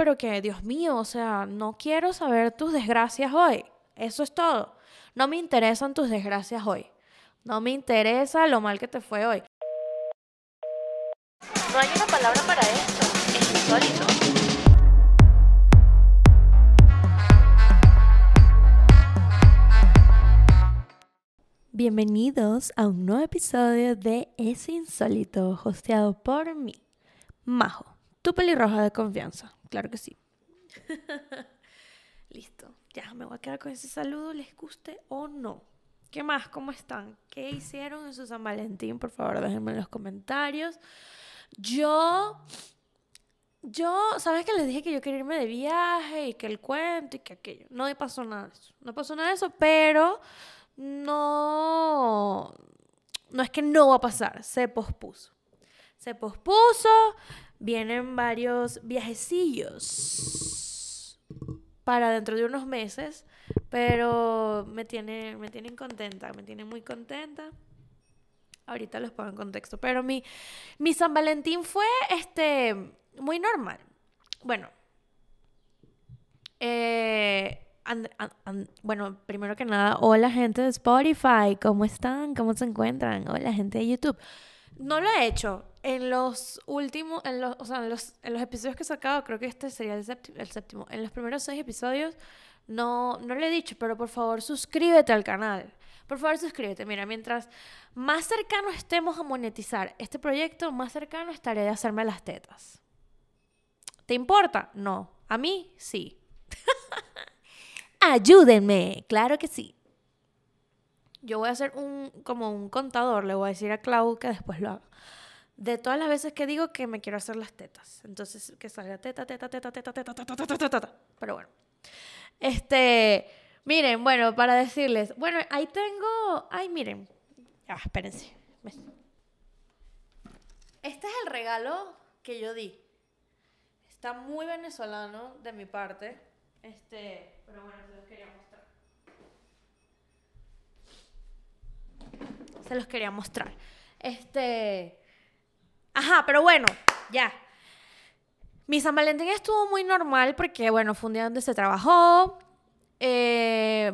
pero que, Dios mío, o sea, no quiero saber tus desgracias hoy. Eso es todo. No me interesan tus desgracias hoy. No me interesa lo mal que te fue hoy. No hay una palabra para esto. Es insólito. Bienvenidos a un nuevo episodio de Es Insólito, hosteado por mí, Majo, tu pelirroja de confianza. Claro que sí. Listo, ya me voy a quedar con ese saludo, les guste o no. ¿Qué más? ¿Cómo están? ¿Qué hicieron en su San Valentín? Por favor, déjenme en los comentarios. Yo, yo, ¿sabes que les dije que yo quería irme de viaje y que el cuento y que aquello? No pasó nada de eso. No pasó nada de eso, pero no, no es que no va a pasar, se pospuso. Se pospuso, vienen varios viajecillos para dentro de unos meses, pero me, tiene, me tienen contenta, me tienen muy contenta. Ahorita les pongo en contexto, pero mi, mi San Valentín fue este, muy normal. Bueno, eh, bueno, primero que nada, hola gente de Spotify, ¿cómo están? ¿Cómo se encuentran? Hola gente de YouTube. No lo he hecho en los últimos, en los, o sea, en los, en los episodios que he sacado, creo que este sería el séptimo, el séptimo. En los primeros seis episodios no, no lo he dicho, pero por favor suscríbete al canal. Por favor suscríbete. Mira, mientras más cercano estemos a monetizar este proyecto, más cercano estaré de hacerme las tetas. ¿Te importa? No. A mí sí. Ayúdenme, claro que sí. Yo voy a hacer un como un contador, le voy a decir a Clau que después lo haga. De todas las veces que digo que me quiero hacer las tetas. Entonces, que salga teta, teta, teta, teta, teta, teta, teta, teta, teta. Pero bueno. Este, miren, bueno, para decirles, bueno, ahí tengo, ay, miren. Ah, espérense. Este es el regalo que yo di. Está muy venezolano de mi parte. Este, pero bueno, se los quería mostrar. Se los quería mostrar. Este. Ajá, pero bueno, ya. Mi San Valentín estuvo muy normal porque, bueno, fue un día donde se trabajó. Eh,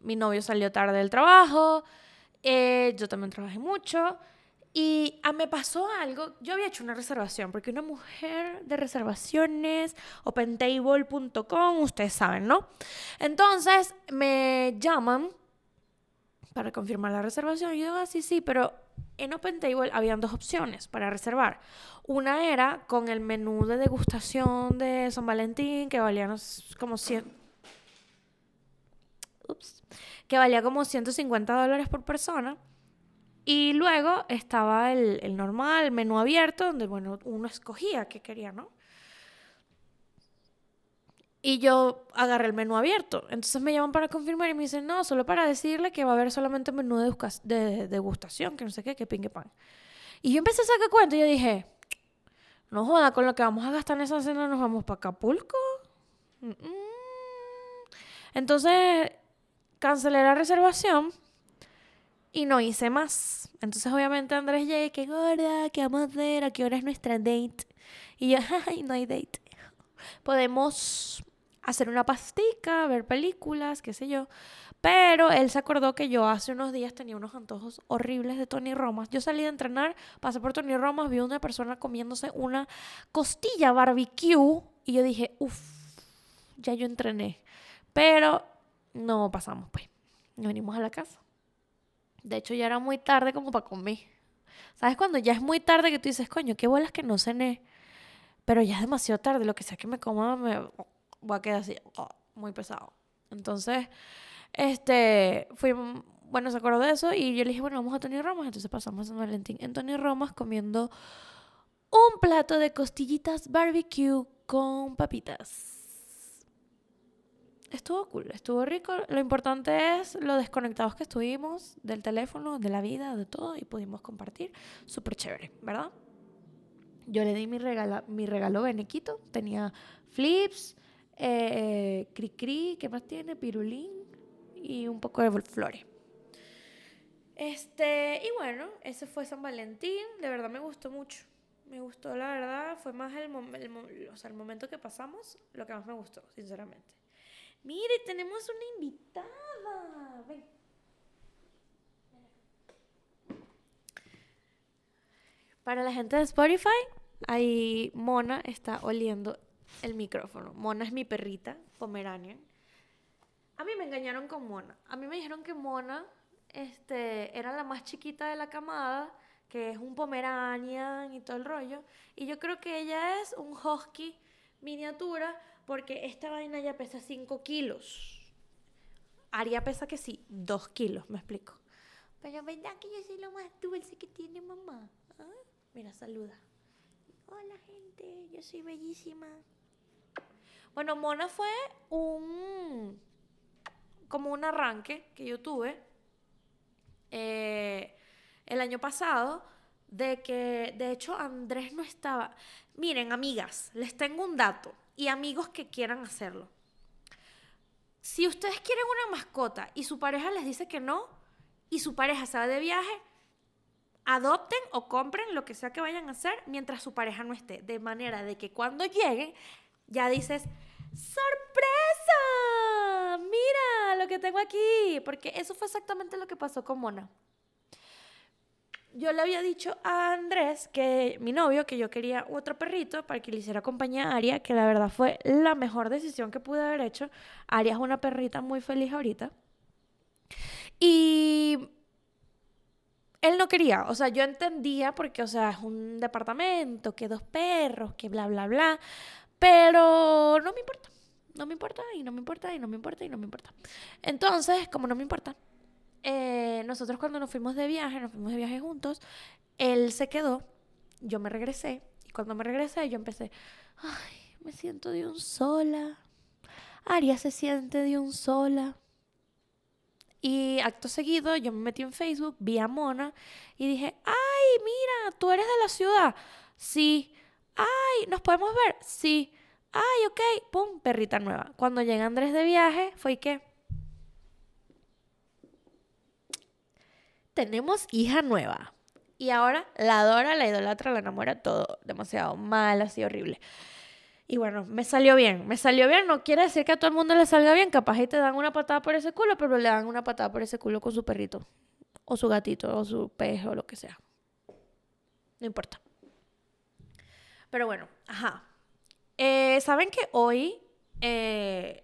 mi novio salió tarde del trabajo. Eh, yo también trabajé mucho. Y ah, me pasó algo, yo había hecho una reservación, porque una mujer de reservaciones, opentable.com, ustedes saben, ¿no? Entonces me llaman para confirmar la reservación. Y yo digo, ah, sí, sí, pero en OpenTable habían dos opciones para reservar. Una era con el menú de degustación de San Valentín, que valía como 100... Ups, que valía como 150 dólares por persona. Y luego estaba el, el normal, el menú abierto, donde, bueno, uno escogía qué quería, ¿no? Y yo agarré el menú abierto. Entonces me llaman para confirmar y me dicen, no, solo para decirle que va a haber solamente menú de, de degustación, que no sé qué, que pingue pan. Y yo empecé a sacar cuenta y yo dije, no joda, con lo que vamos a gastar en esa cena nos vamos para Acapulco. Entonces cancelé la reservación y no hice más. Entonces, obviamente, Andrés llega, qué gorda, ¿qué vamos a hacer? ¿A qué hora es nuestra date? Y yo, ay, no hay date. Podemos hacer una pastica, ver películas, qué sé yo. Pero él se acordó que yo hace unos días tenía unos antojos horribles de Tony Romas. Yo salí de entrenar, pasé por Tony Romas, vi a una persona comiéndose una costilla barbecue y yo dije, uff, ya yo entrené. Pero no pasamos, pues. Nos venimos a la casa. De hecho, ya era muy tarde como para comer. ¿Sabes cuando ya es muy tarde que tú dices, coño, qué bolas que no cené? Pero ya es demasiado tarde, lo que sea que me coma me voy a quedar así, oh, muy pesado. Entonces, este, fui, bueno, se acordó de eso y yo le dije, bueno, vamos a Tony Romas. Entonces pasamos a San Valentín en Tony Romas comiendo un plato de costillitas barbecue con papitas estuvo cool, estuvo rico. Lo importante es lo desconectados que estuvimos del teléfono, de la vida, de todo y pudimos compartir. Súper chévere, ¿verdad? Yo le di mi regalo, mi regalo benequito. Tenía flips, eh, cri cri, ¿qué más tiene? Pirulín y un poco de flores. Este, y bueno, ese fue San Valentín. De verdad me gustó mucho. Me gustó, la verdad. Fue más el momento que pasamos lo que más me gustó, sinceramente. Mire, tenemos una invitada. Ven. Para la gente de Spotify, ahí Mona está oliendo el micrófono. Mona es mi perrita, Pomeranian. A mí me engañaron con Mona. A mí me dijeron que Mona este, era la más chiquita de la camada, que es un Pomeranian y todo el rollo. Y yo creo que ella es un husky miniatura, porque esta vaina ya pesa 5 kilos. Aria pesa que sí, 2 kilos, me explico. Pero verdad que yo soy lo más dulce que tiene mamá. ¿Ah? Mira, saluda. Hola gente, yo soy bellísima. Bueno, Mona fue un como un arranque que yo tuve eh, el año pasado de que de hecho Andrés no estaba. Miren, amigas, les tengo un dato y amigos que quieran hacerlo. Si ustedes quieren una mascota y su pareja les dice que no y su pareja se de viaje, adopten o compren lo que sea que vayan a hacer mientras su pareja no esté. De manera de que cuando lleguen, ya dices, ¡sorpresa! Mira lo que tengo aquí. Porque eso fue exactamente lo que pasó con Mona. Yo le había dicho a Andrés, que mi novio, que yo quería otro perrito para que le hiciera compañía a Aria, que la verdad fue la mejor decisión que pude haber hecho. Aria es una perrita muy feliz ahorita. Y él no quería, o sea, yo entendía porque, o sea, es un departamento, que dos perros, que bla, bla, bla, pero no me importa, no me importa y no me importa y no me importa y no me importa. Entonces, como no me importa, eh, nosotros cuando nos fuimos de viaje, nos fuimos de viaje juntos, él se quedó, yo me regresé y cuando me regresé yo empecé, ay, me siento de un sola, Aria se siente de un sola. Y acto seguido yo me metí en Facebook, vi a Mona y dije, ay, mira, tú eres de la ciudad. Sí. Ay, ¿nos podemos ver? Sí. Ay, ok. Pum, perrita nueva. Cuando llega Andrés de viaje, fue que... Tenemos hija nueva. Y ahora la adora, la idolatra, la enamora, todo demasiado mal, así horrible. Y bueno, me salió bien, me salió bien, no quiere decir que a todo el mundo le salga bien, capaz y te dan una patada por ese culo, pero le dan una patada por ese culo con su perrito, o su gatito, o su pez, o lo que sea. No importa. Pero bueno, ajá. Eh, Saben que hoy eh,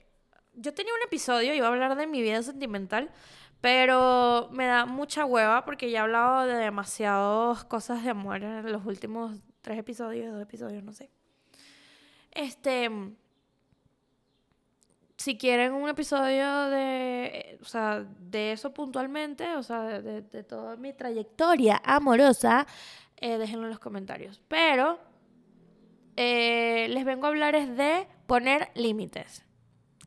yo tenía un episodio, iba a hablar de mi vida sentimental, pero me da mucha hueva porque ya he hablado de demasiadas cosas de amor en los últimos tres episodios, dos episodios, no sé. Este, si quieren un episodio de, o sea, de eso puntualmente, o sea, de, de toda mi trayectoria amorosa, eh, déjenlo en los comentarios. Pero eh, les vengo a hablar es de poner límites.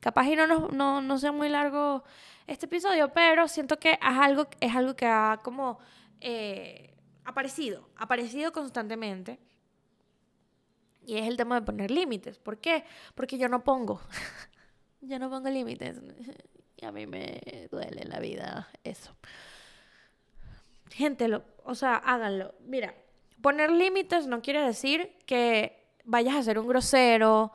Capaz y no, nos- no, no sea muy largo este episodio, pero siento que es algo, es algo que ha como eh, aparecido, aparecido constantemente. Y es el tema de poner límites. ¿Por qué? Porque yo no pongo. yo no pongo límites. Y a mí me duele la vida eso. Gente, lo, o sea, háganlo. Mira, poner límites no quiere decir que vayas a ser un grosero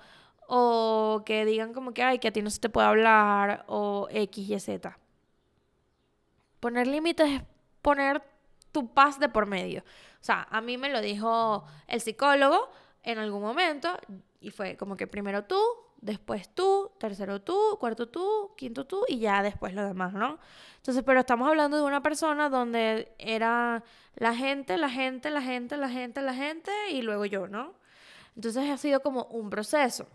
o que digan como que, ay, que a ti no se te puede hablar o X, Y, Z. Poner límites es poner tu paz de por medio. O sea, a mí me lo dijo el psicólogo en algún momento y fue como que primero tú, después tú, tercero tú, cuarto tú, quinto tú y ya después lo demás, ¿no? Entonces, pero estamos hablando de una persona donde era la gente, la gente, la gente, la gente, la gente y luego yo, ¿no? Entonces ha sido como un proceso.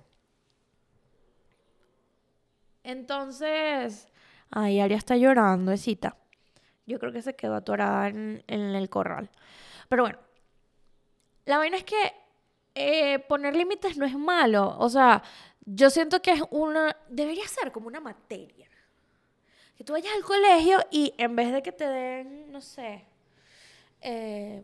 Entonces, ay, Aria está llorando, esita. Yo creo que se quedó atorada en, el corral. Pero bueno, la vaina es que eh, poner límites no es malo. O sea, yo siento que es una. Debería ser como una materia. Que tú vayas al colegio y en vez de que te den, no sé. eh,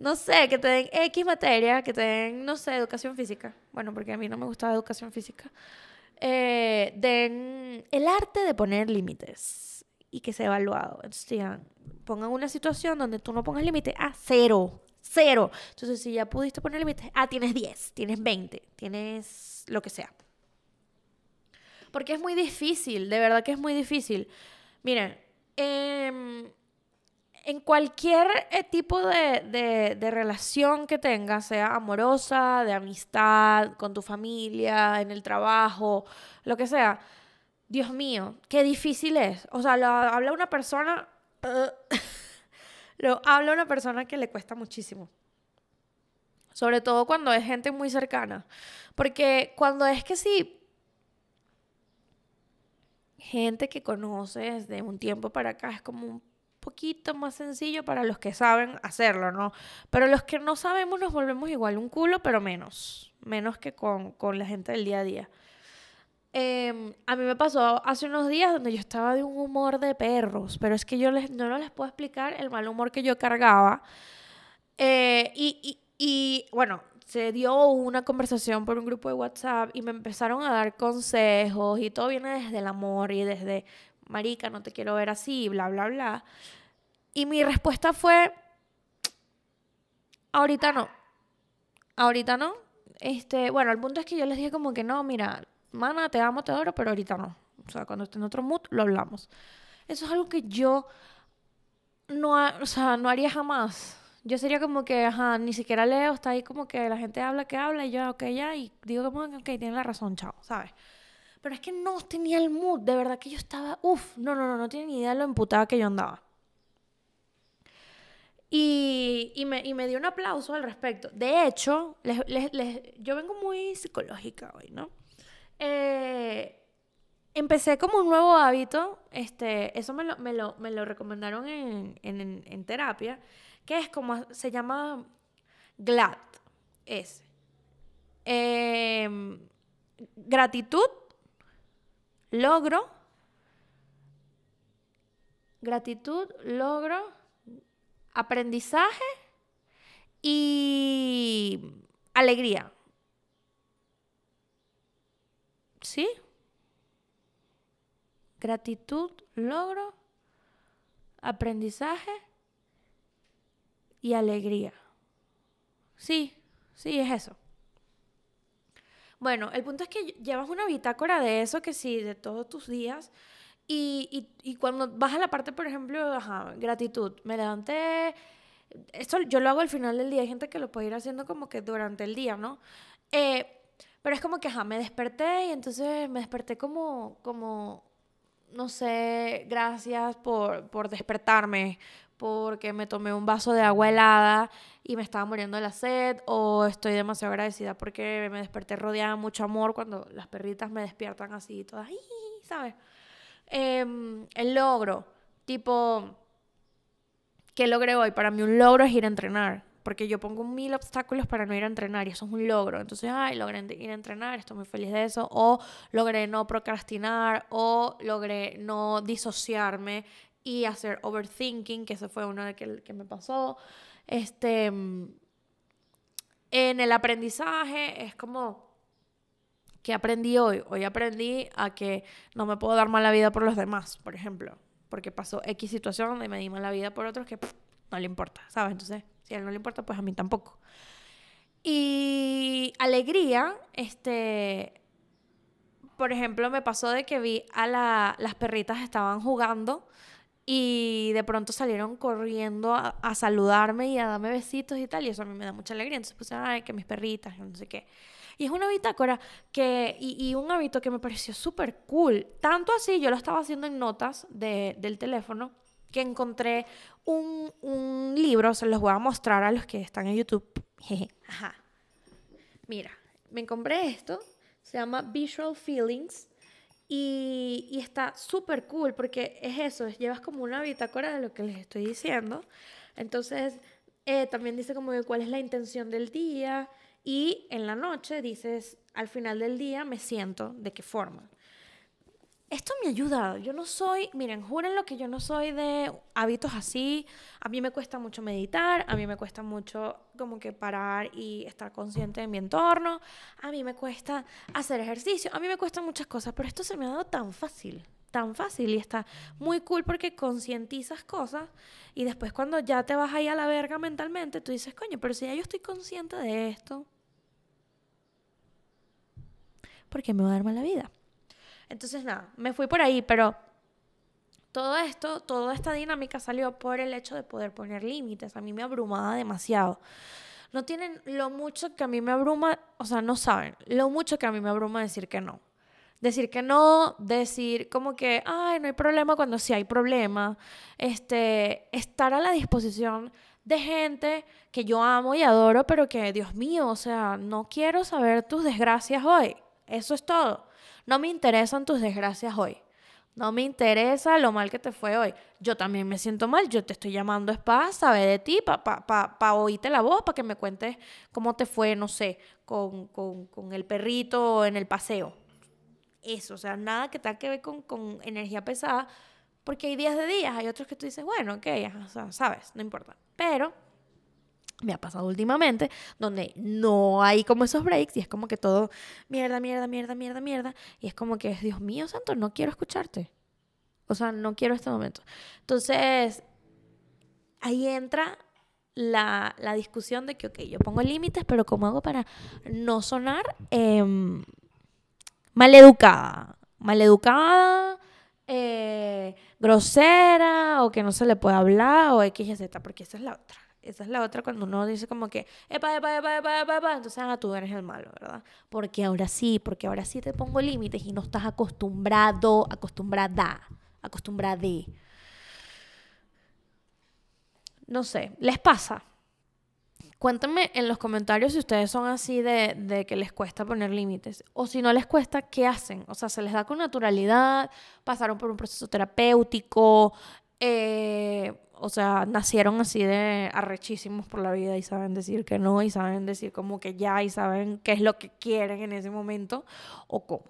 no sé, que te den X materia, que te den, no sé, educación física. Bueno, porque a mí no me gustaba educación física. Eh, den el arte de poner límites y que sea evaluado. Entonces digan, pongan una situación donde tú no pongas límite a cero. cero. Entonces, si ya pudiste poner límites, ah, tienes 10, tienes 20, tienes lo que sea. Porque es muy difícil, de verdad que es muy difícil. Miren, eh, en cualquier eh, tipo de, relación que tengas, sea amorosa, de amistad, con tu familia, en el trabajo, lo que sea, Dios mío, qué difícil es. O sea, lo habla una persona, lo habla una persona que le cuesta muchísimo. Sobre todo cuando es gente muy cercana. Porque cuando es que sí, gente que conoces de un tiempo para acá es como un poquito más sencillo para los que saben hacerlo, ¿no? Pero los que no sabemos nos volvemos igual un culo, pero menos, menos que con, la gente del día a día. Em, a mí me pasó hace unos días donde yo estaba de un humor de perros, pero es que yo les, no les puedo explicar el mal humor que yo cargaba. Eh, y, y bueno, se dio una conversación por un grupo de WhatsApp y me empezaron a dar consejos y todo viene desde el amor y desde marica, no te quiero ver así, bla, bla, bla. Y mi respuesta fue, ahorita no, ahorita no. Este, bueno, el punto es que yo les dije como que no, mira, mana, te amo, te adoro, pero ahorita no. O sea, cuando esté en otro mood, lo hablamos. Eso es algo que yo no, o sea, no haría jamás. Yo sería como que, ajá, ni siquiera leo, está ahí como que la gente habla que habla y yo, ok, ya, y digo como, ok, tiene la razón, chao, ¿sabes? Pero es que no tenía el mood, de verdad que yo estaba, uff, no, no, no, no tiene ni idea de lo emputada que yo andaba. Y, y, me, y, me, dio un aplauso al respecto. De hecho, les, les, yo vengo muy psicológica hoy, ¿no? Eh, empecé como un nuevo hábito, este, eso me lo, me lo, me lo recomendaron en, en, terapia, que es como, se llama GLAD, es eh, gratitud, logro, gratitud, logro, aprendizaje y alegría. ¿Sí? Gratitud, logro, aprendizaje y alegría. Sí, sí, es eso. Bueno, el punto es que llevas una bitácora de eso, que sí, de todos tus días. Y, y, cuando vas a la parte, por ejemplo, ajá, gratitud, me levanté. Esto yo lo hago al final del día. Hay gente que lo puede ir haciendo como que durante el día, ¿no? Eh, pero es como que, ajá, me desperté y entonces me desperté como, como no sé, gracias por, por despertarme, porque me tomé un vaso de agua helada y me estaba muriendo de la sed, o estoy demasiado agradecida porque me desperté rodeada de mucho amor cuando las perritas me despiertan así, todas, ¿sabes? Em, el logro, tipo, ¿qué logré hoy? Para mí un logro es ir a entrenar, porque yo pongo mil obstáculos para no ir a entrenar y eso es un logro. Entonces, ay, logré ir a entrenar, estoy muy feliz de eso, o logré no procrastinar, o logré no disociarme y hacer overthinking, que eso fue uno de que, que me pasó. Este, en el aprendizaje es como, ¿qué aprendí hoy? Hoy aprendí a que no me puedo dar mala vida por los demás, por ejemplo, porque pasó X situación donde me di mala vida por otros que no le importa, ¿sabes? Entonces, si a él no le importa, pues a mí tampoco. Y alegría, este, por ejemplo, me pasó de que vi a la, las perritas estaban jugando y de pronto salieron corriendo a, saludarme y a darme besitos y tal, y eso a mí me da mucha alegría. Entonces puse, ay, que mis perritas, no sé qué. Y es una bitácora que, y, un hábito que me pareció súper cool. Tanto así, yo lo estaba haciendo en notas de, del teléfono, que encontré un, un libro, se los voy a mostrar a los que están en YouTube. Ajá. Mira, me compré esto, se llama Visual Feelings y, está súper cool porque es eso, llevas como una bitácora de lo que les estoy diciendo. Entonces, eh, también dice como de cuál es la intención del día y en la noche dices, al final del día me siento de qué forma esto me ha ayudado. Yo no soy, miren, juren lo que yo no soy de hábitos así. A mí me cuesta mucho meditar, a mí me cuesta mucho como que parar y estar consciente de mi entorno, a mí me cuesta hacer ejercicio, a mí me cuestan muchas cosas, pero esto se me ha dado tan fácil, tan fácil y está muy cool porque concientizas cosas y después cuando ya te vas ahí a la verga mentalmente, tú dices, coño, pero si ya yo estoy consciente de esto, ¿por qué me va a dar mala vida? Entonces, nada, me fui por ahí, pero todo esto, toda esta dinámica salió por el hecho de poder poner límites. A mí me abrumaba demasiado. No tienen lo mucho que a mí me abruma, o sea, no saben lo mucho que a mí me abruma decir que no. Decir que no, decir como que, ay, no hay problema cuando sí hay problema. Este, estar a la disposición de gente que yo amo y adoro, pero que, Dios mío, o sea, no quiero saber tus desgracias hoy. Eso es todo. No me interesan tus desgracias hoy. No me interesa lo mal que te fue hoy. Yo también me siento mal. Yo te estoy llamando es para de ti, para pa, pa, pa oírte la voz, para que me cuentes cómo te fue, no sé, con, con, con, el perrito en el paseo. Eso, o sea, nada que tenga que ver con, con energía pesada, porque hay días de días, hay otros que tú dices, bueno, ok, o sea, sabes, no importa. Pero me ha pasado últimamente, donde no hay como esos breaks y es como que todo mierda, mierda, mierda, mierda, mierda. Y es como que, Dios mío, santo, no quiero escucharte. O sea, no quiero este momento. Entonces, ahí entra la, la discusión de que, ok, yo pongo límites, pero ¿cómo hago para no sonar eh, maleducada? Maleducada, eh, grosera, o que no se le puede hablar, o X y Z, porque esa es la otra. Esa es la otra cuando uno dice como que, epa, epa, epa, epa, epa, epa. entonces ah, tú eres el malo, ¿verdad? Porque ahora sí, porque ahora sí te pongo límites y no estás acostumbrado, acostumbrada, acostumbrade. No sé, ¿les pasa? Cuéntenme en los comentarios si ustedes son así de, de, que les cuesta poner límites. O si no les cuesta, ¿qué hacen? O sea, ¿se les da con naturalidad? ¿Pasaron por un proceso terapéutico? Eh, o sea, nacieron así de arrechísimos por la vida y saben decir que no y saben decir como que ya y saben qué es lo que quieren en ese momento o cómo.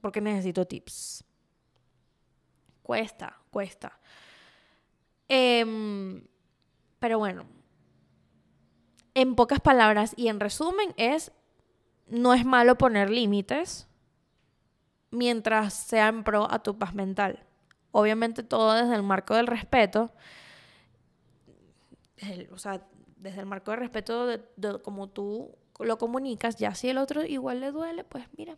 Porque necesito tips. Cuesta, cuesta. Em, pero bueno, en pocas palabras y en resumen es, no es malo poner límites mientras sea en pro a tu paz mental. Obviamente todo desde el marco del respeto. o sea, desde el marco del respeto de, como tú lo comunicas, ya si el otro igual le duele, pues mira,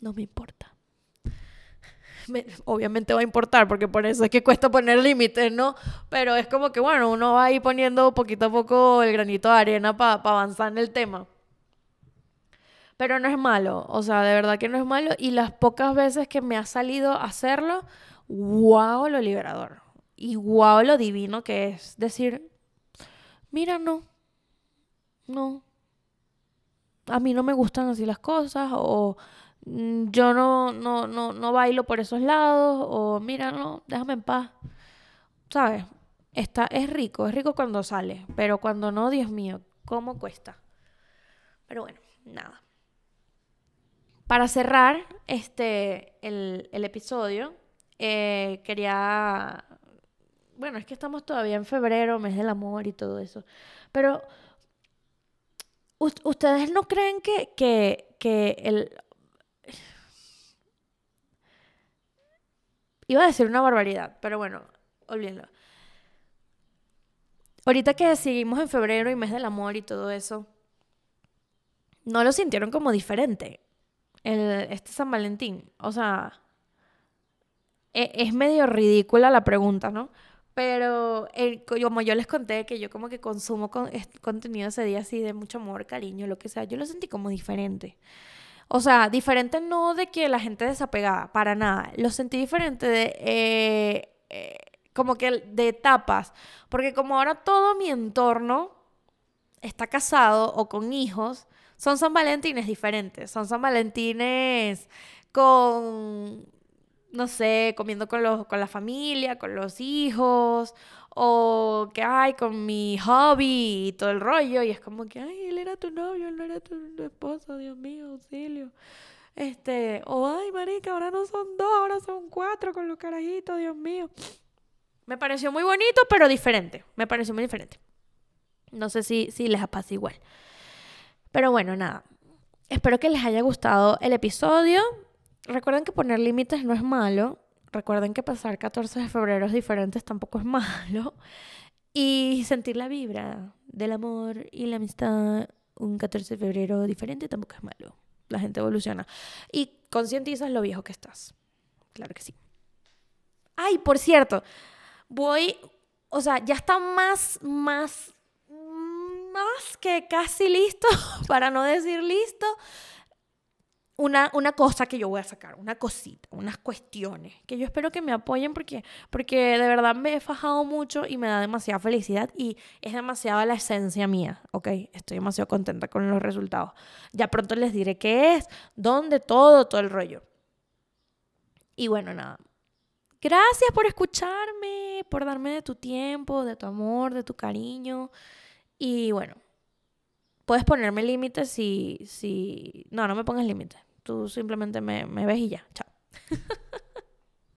no me importa. obviamente va a importar, porque por eso es que cuesta poner límites, ¿no? Pero es como que, bueno, uno va ahí poniendo poquito a poco el granito de arena para avanzar en el tema. Pero no es malo, o sea, de verdad que no es malo. Y las pocas veces que me ha salido hacerlo, wow, lo liberador. Y wow, lo divino que es decir, mira, no, no. A mí no me gustan así las cosas, o mm, yo no, no, no, no bailo por esos lados, o mira, no, déjame en paz. ¿Sabes? Está, es rico, es rico cuando sale, pero cuando no, Dios mío, ¿cómo cuesta? Pero bueno, nada. Para cerrar este, el, episodio, eh, quería... Bueno, es que estamos todavía en febrero, mes del amor y todo eso. Pero, ¿ustedes no creen que, que, que el... Iba a decir una barbaridad, pero bueno, olvídenlo. Ahorita que seguimos en febrero y mes del amor y todo eso, ¿no lo sintieron como diferente? Este San Valentín? O sea, e, es, medio ridícula la pregunta, ¿no? Pero como yo les conté que yo como que consumo con, contenido ese día así de mucho amor, cariño, lo que sea, yo lo sentí como diferente. O sea, diferente no de que la gente desapegada, para nada. Lo sentí diferente de... Eh, eh, como que de etapas. Porque como ahora todo mi entorno está casado o con hijos, son San Valentines diferentes. Son San Valentines con, no sé, comiendo con, los, con la familia, con los hijos, o que, ay, con mi hobby y todo el rollo. Y es como que, ay, él era tu novio, él no era tu, esposo, Dios mío, auxilio. Este, o ay, marica, ahora no son dos, ahora son cuatro con los carajitos, Dios mío. Me pareció muy bonito, pero diferente. Me pareció muy diferente. No sé si, si les pasa igual. Pero bueno, nada. Espero que les haya gustado el episodio. recuerden que poner límites no es malo. Recuerden que pasar 14 de febrero diferentes tampoco es malo. Y sentir la vibra del amor y la amistad un 14 de febrero diferente tampoco es malo. La gente evoluciona. Y concientizas lo viejo que estás. Claro que sí. Ay, por cierto, voy, o sea, ya está más, más, más que casi listo, para no decir listo, una, una, cosa que yo voy a sacar, una cosita, unas cuestiones, que yo espero que me apoyen porque, porque de verdad me he fajado mucho y me da demasiada felicidad y es demasiada la esencia mía, ¿ok? Estoy demasiado contenta con los resultados. Ya pronto les diré qué es, dónde, todo, todo el rollo. Y bueno, nada. Gracias por escucharme, por darme de tu tiempo, de tu amor, de tu cariño. Y bueno, puedes ponerme límites si, si... No, no me pongas límites. Tú simplemente me, me ves y ya. Chao.